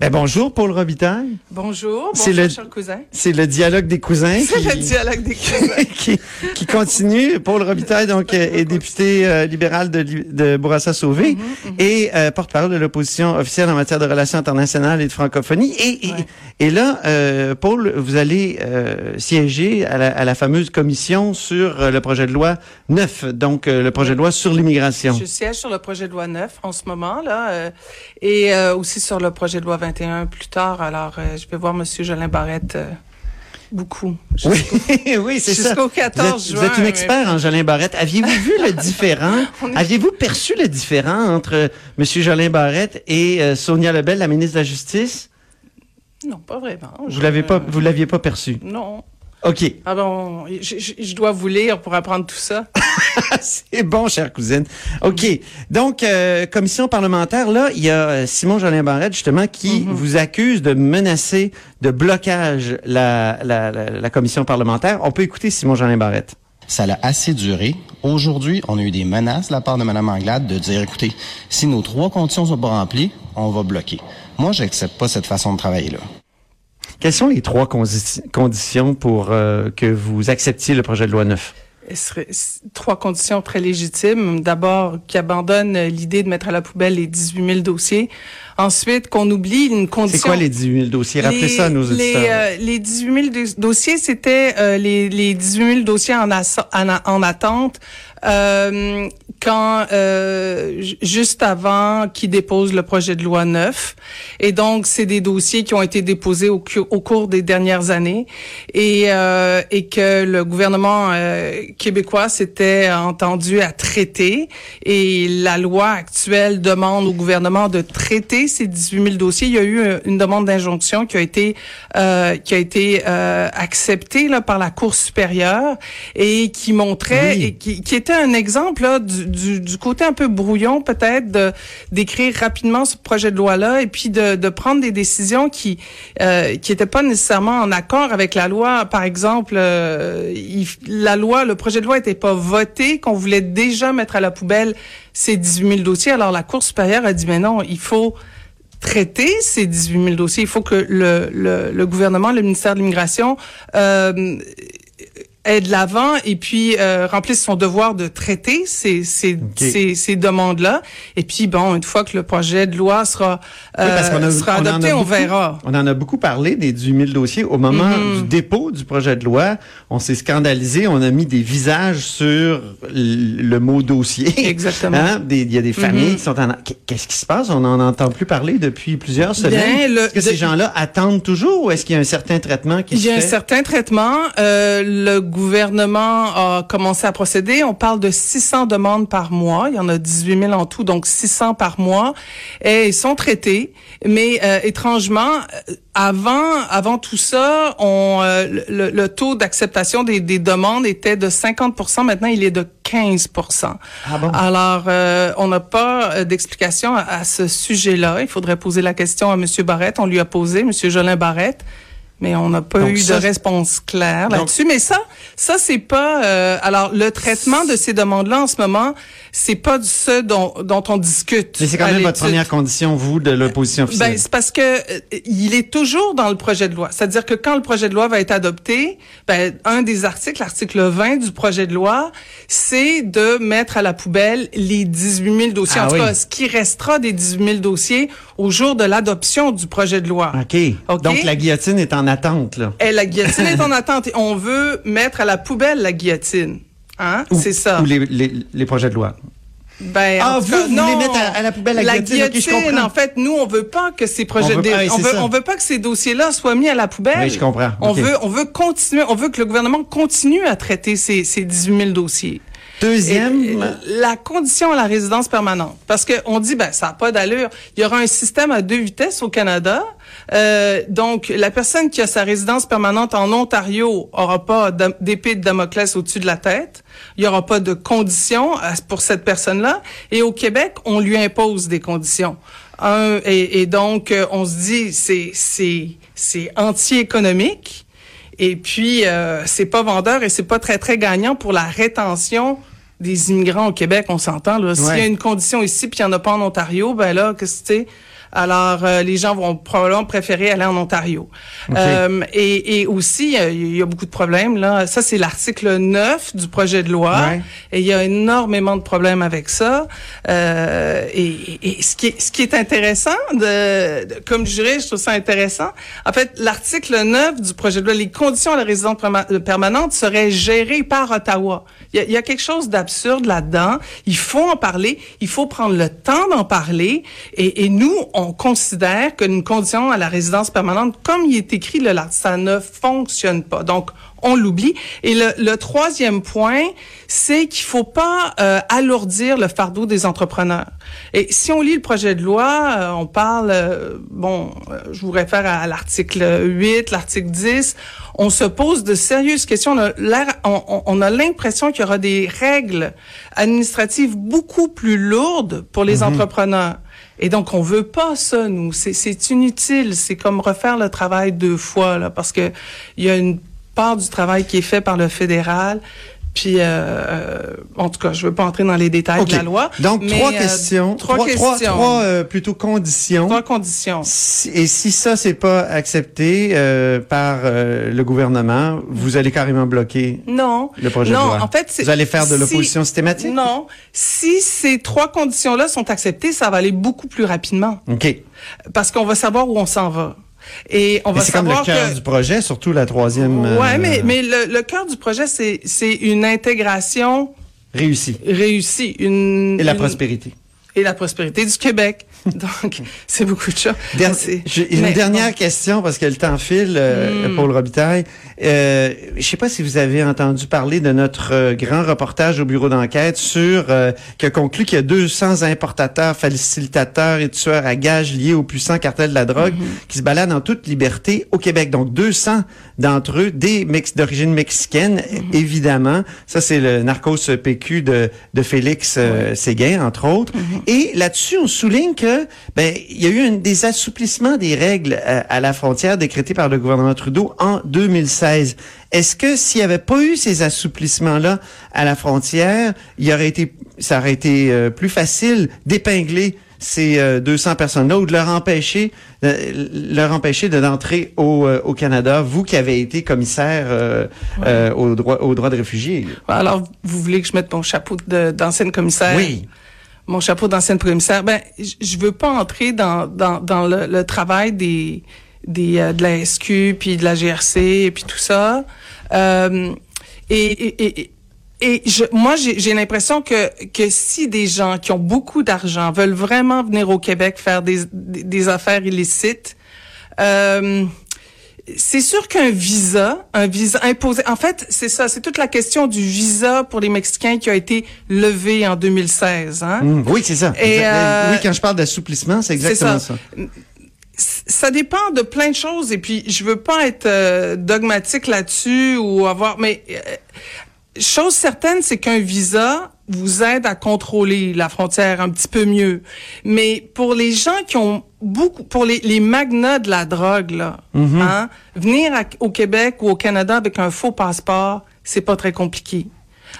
Ben bonjour, Paul Robitaille. Bonjour, C'est bonjour, le- cousin. C'est le dialogue des cousins C'est le dialogue des cousins. qui, qui continue. Paul Robitaille, donc, euh, est député euh, libéral de, de Bourassa-Sauvé Mhm, et euh, porte-parole de l'opposition officielle en matière de relations internationales et de francophonie. Et, et, Ouais. et là, euh, Paul, vous allez euh, siéger à la, à la fameuse commission sur le projet de loi 9, donc euh, le projet de loi sur l'immigration. Je siège sur le projet de loi 9 en ce moment, là, euh, et euh, aussi sur le projet de loi 21 plus tard. Alors, euh, je vais voir Monsieur Jolin Barrette euh, beaucoup. Oui, oui, c'est ça. Jusqu'au Vous 14 êtes, juin. vous êtes une mais- expert en Jolin Barrette. Aviez-vous vu le différent? Est- Aviez-vous perçu le différent entre M. Jolin Barrette et euh, Sonia Lebel, la ministre de la Justice? Non, pas vraiment. Vous l'avez pas, vous l'aviez pas perçu? Non. OK. Ah bon, je, je- je dois vous lire pour apprendre tout ça. C'est bon, chère cousine. OK. Donc, euh, commission parlementaire, là, il y a euh, Simon Jolin Barrette, justement, qui Mhm. vous accuse de menacer de blocage la, la, la, la commission parlementaire. On peut écouter Simon Jolin Barrette. Ça l'a assez duré. Aujourd'hui, on a eu des menaces de la part de Mme Anglade de dire, écoutez, si nos trois conditions sont pas remplies, on va bloquer. Moi, j'accepte pas cette façon de travailler-là. Quelles sont les trois condi- conditions pour euh, que vous acceptiez le projet de loi 9? Serait trois conditions très légitimes. D'abord, qui abandonne euh, l'idée de mettre à la poubelle les 18 000 dossiers. Ensuite, qu'on oublie une condition. C'est quoi les 18 000 dossiers? Rappelez Les- ça à nos les, auditeurs. euh, les 18 000 dos- dossiers, c'était euh, les, les 18 000 dossiers en, attente euh, quand euh, ju- juste avant qu'ils déposent le projet de loi 9. Et donc, c'est des dossiers qui ont été déposés au, cours des dernières années et, euh, et que le gouvernement euh, québécois s'était entendu à traiter. Et la loi actuelle demande au gouvernement de traiter ces 18 000 dossiers. Il y a eu euh, une demande d'injonction qui a été euh, qui a été euh, acceptée là, par la Cour supérieure et qui montrait Oui. et qui, qui était un exemple là, du, du, du côté un peu brouillon peut-être de d'écrire rapidement ce projet de loi là et puis de, de prendre des décisions qui euh, qui étaient pas nécessairement en accord avec la loi. Par exemple, euh, la loi, le projet de loi était pas voté, qu'on voulait déjà mettre à la poubelle ces 18 000 dossiers. Alors la Cour supérieure a dit mais non, il faut traiter ces 18 000 dossiers. Il faut que le, le, le gouvernement, le ministère de l'immigration euh, aide de l'avant et puis euh, remplisse son devoir de traiter ces, ces, ces, ces demandes-là. Et puis, bon, une fois que le projet de loi sera, Oui, parce qu'on a- euh, sera adopté, on beaucoup- verra. On en a beaucoup parlé des 18 000 dossiers. Au moment Mhm. du dépôt du projet de loi, on s'est scandalisé, on a mis des visages sur le mot dossier. Exactement. Hein? Il y a des familles Mhm. qui sont en... Qu'est-ce qui se passe? On n'en entend plus parler depuis plusieurs semaines. Est-ce que ces gens-là attendent toujours ou est-ce qu'il y a un certain traitement qui Il y a se un fait? certain traitement. Euh, le gouvernement a commencé à procéder. On parle de 600 demandes par mois. Il y en a 18 000 en tout, donc 600 par mois. Et ils sont traités. Mais euh, étrangement, euh, avant, avant tout ça, on, euh, le, le taux d'acceptation des, des demandes était de 50% Maintenant, il est de 15 Ah bon? Alors, euh, on n'a pas euh, d'explication à, à ce sujet-là. Il faudrait poser la question à M. Barrette. On lui a posé, M. Jolin Barrette. Mais on n'a pas Donc eu ça, de réponse claire là-dessus. Mais ça, ça c'est pas. euh, alors le traitement de ces demandes-là en ce moment, c'est pas ce dont, dont on discute. Mais c'est quand même votre première condition, vous, de l'opposition officielle. Ben, c'est parce que euh, il est toujours dans le projet de loi. C'est-à-dire que quand le projet de loi va être adopté, ben, un des articles, l'article 20 du projet de loi, c'est de mettre à la poubelle les 18 000 dossiers. Ah en tout cas, ce qui restera des 18 000 dossiers au jour de l'adoption du projet de loi. OK. OK? Donc, la guillotine est en attente, là. Et la guillotine est en attente. Et on veut mettre à la poubelle la guillotine. Hein? C'est ça. Ou les, les, les projets de loi. Ben, Ah, en tout vous, cas, vous non. voulez mettre à- à la poubelle la guillotine. Ok, je comprends. en fait, nous, on veut pas que ces projets On veut de, pas, oui, on veut, ça. on veut pas que ces dossiers-là soient mis à la poubelle. Oui, je comprends. On veut, on veut continuer, on veut que le gouvernement continue à traiter ces, ces 18 000 dossiers. Deuxième, la condition à la résidence permanente, parce que on dit ben ça n'a pas d'allure. Il y aura un système à deux vitesses au Canada. Euh, donc la personne qui a sa résidence permanente en Ontario aura pas d'épée de Damoclès au-dessus de la tête. Il y aura pas de conditions pour cette personne-là. Et au Québec, on lui impose des conditions. Un, et, et donc on se dit c'est c'est c'est anti-économique. Et puis, euh, c'est pas vendeur et c'est pas très, très gagnant pour la rétention des immigrants au Québec, on s'entend. S'il y a une condition ici puis il n'y en a pas en Ontario, ben là, que alors, euh, les gens vont probablement préférer aller en Ontario. Euh, et, et, aussi, il y a beaucoup de problèmes. là. Ça, c'est l'article 9 du projet de loi. Et il y a énormément de problèmes avec ça. Euh, et, et, ce, qui est, ce qui est intéressant, de, comme juriste, je trouve ça intéressant. En fait, l'article 9 du projet de loi, les conditions à la résidence permanente seraient gérées par Ottawa. Il y y a quelque chose d'absurde là-dedans. Il faut en parler. Il faut prendre le temps d'en parler. Et, nous, on considère qu'une condition à la résidence permanente, comme il est écrit là, ça ne fonctionne pas. Donc, on l'oublie. Et le, troisième point, c'est qu'il faut pas euh, alourdir le fardeau des entrepreneurs. Et si on lit le projet de loi, euh, on parle, euh, bon, je vous réfère à, l'article 8, l'article 10, on se pose de sérieuses questions. On a l'impression qu'il y aura des règles administratives beaucoup plus lourdes pour les mhm. entrepreneurs. Et donc, on veut pas ça, nous. C'est inutile. C'est comme refaire le travail deux fois, là, parce que il y a une part du travail qui est fait par le fédéral. Puis, euh, euh en tout cas, je veux pas entrer dans les détails de la loi. Donc, trois euh, questions. Trois, questions. Trois, euh, plutôt conditions. Trois conditions. et si ça, c'est pas accepté par le gouvernement, vous allez carrément bloquer non. le projet non, de loi? en fait, Vous allez faire de l'opposition systématique? Non. Si ces trois conditions-là sont acceptées, ça va aller beaucoup plus rapidement. OK. Parce qu'on va savoir où on s'en va. Et on va c'est comme le cœur du projet, surtout la troisième. Ouais, euh, mais mais le, le cœur du projet, c'est c'est une intégration réussie. Réussie, une et la prospérité. Et la prospérité du Québec. Donc, c'est beaucoup de choses. J'ai une dernière question parce que le temps file, euh, hmm. Paul Robitaille. Euh, je sais pas si vous avez entendu parler de notre euh, grand reportage au bureau d'enquête sur euh, qui a conclu qu'il y a 200 importateurs, facilitateurs et tueurs à gages liés au puissant cartel de la drogue hmm. qui se baladent en toute liberté au Québec. Donc 200 d'entre eux des mex d'origine mexicaine, hmm. évidemment. Ça c'est le narcos PQ de, de Félix euh, Séguin entre autres. Et là-dessus on souligne que ben il y a eu un, des assouplissements des règles euh, à, la frontière décrétées par le gouvernement Trudeau en 2016. Est-ce que s'il n'y avait pas eu ces assouplissements-là à la frontière, il aurait été, ça aurait été euh, plus facile d'épingler ces 200 euh, personnes-là ou de leur empêcher, leur empêcher de d'entrer au, au, Canada, vous qui avez été commissaire euh, aux droits aux droits de réfugiés? Alors, vous voulez que je mette mon chapeau d'ancienne commissaire? Oui mon chapeau d'ancienne commissaire, ben je veux pas entrer dans dans, dans le, le travail des des euh, de la SQ puis de la GRC et puis tout ça. Euh, et, et, et et je, moi, j'ai l'impression que, que si des gens qui ont beaucoup d'argent veulent vraiment venir au Québec faire des, des, des affaires illicites, euh, c'est sûr qu'un visa, un visa imposé, en fait, c'est ça, c'est toute la question du visa pour les Mexicains qui a été levé en 2016. Hein? Mmh, oui, c'est ça. Et, euh, oui, quand je parle d'assouplissement, c'est exactement ça. ça. dépend de plein de choses et puis je veux pas être euh, dogmatique là-dessus ou avoir, mais euh, chose certaine, c'est qu'un visa vous aide à contrôler la frontière un petit peu mieux. Mais pour les gens qui ont beaucoup, pour les, les magnats de la drogue, là, mhm. hein, venir au Québec ou au Canada avec un faux passeport, c'est pas très compliqué.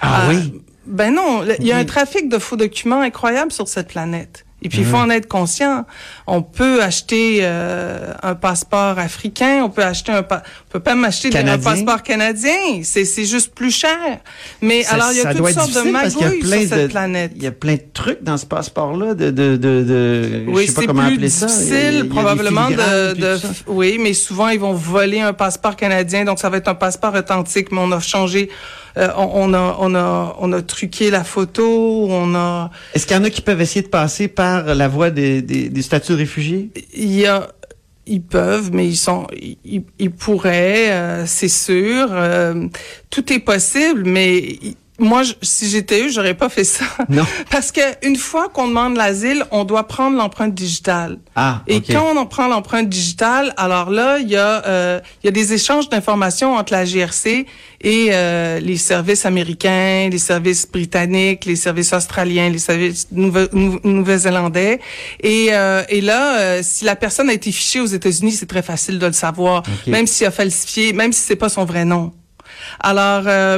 Ah euh, oui? Ben non, il y a un trafic de faux documents incroyable sur cette planète. Et puis, il faut mhm. en être conscient. On peut acheter euh, un passeport africain, on peut acheter un, on peut pas m'acheter un passeport canadien. C'est, c'est juste plus cher. Mais alors, il y a toutes sortes de magouilles sur cette planète. Il y a plein de trucs dans ce passeport-là, de, de, de, de oui, je sais pas comment appeler ça. C'est difficile, probablement, de, de oui, mais souvent, ils vont voler un passeport canadien, donc ça va être un passeport authentique, mais on a changé euh, on, a, on, a, on a truqué la photo, on a... Est-ce qu'il y en a qui peuvent essayer de passer par la voie des, des, statuts de réfugiés? Il y a... Ils peuvent, mais ils sont, ils, pourraient, euh, c'est sûr. Euh, tout est possible, mais moi, si j'étais eux, j'aurais pas fait ça. Non. Parce que une fois qu'on demande l'asile, on doit prendre l'empreinte digitale. Ah, Et quand on en prend l'empreinte digitale, alors là, il y a euh, il y a des échanges d'informations entre la GRC et euh, les services américains, les services britanniques, les services australiens, les services nouve- nou- nouveau-zélandais. Et, euh, et là, euh, si la personne a été fichée aux États-Unis, c'est très facile de le savoir, même s'il a falsifié, même si c'est pas son vrai nom. Alors, euh,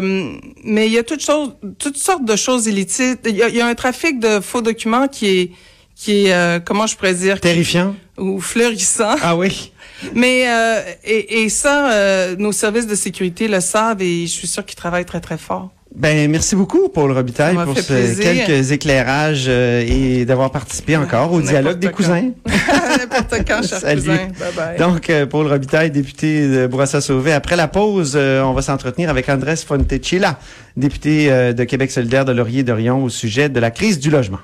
mais il y a toutes choses, toutes sortes de choses illicites. Il y a, il y a un trafic de faux documents qui est, qui est, euh, comment je pourrais dire, Terrifiant. ou fleurissant. Ah oui. Mais euh, et, et ça, euh, nos services de sécurité le savent et je suis sûre qu'ils travaillent très très fort. Ben merci beaucoup Paul Robitaille pour ce- plaisir. quelques éclairages euh, et d'avoir participé encore au dialogue des quand. cousins. N'importe quand, cher Salut. cousin. Bye bye. Donc, euh, Paul Robitaille, député de Bourassa-Sauvé. Après la pause, euh, on va s'entretenir avec Andrés Fontecilla, député euh, de Québec solidaire de Laurier-Dorion au sujet de la crise du logement.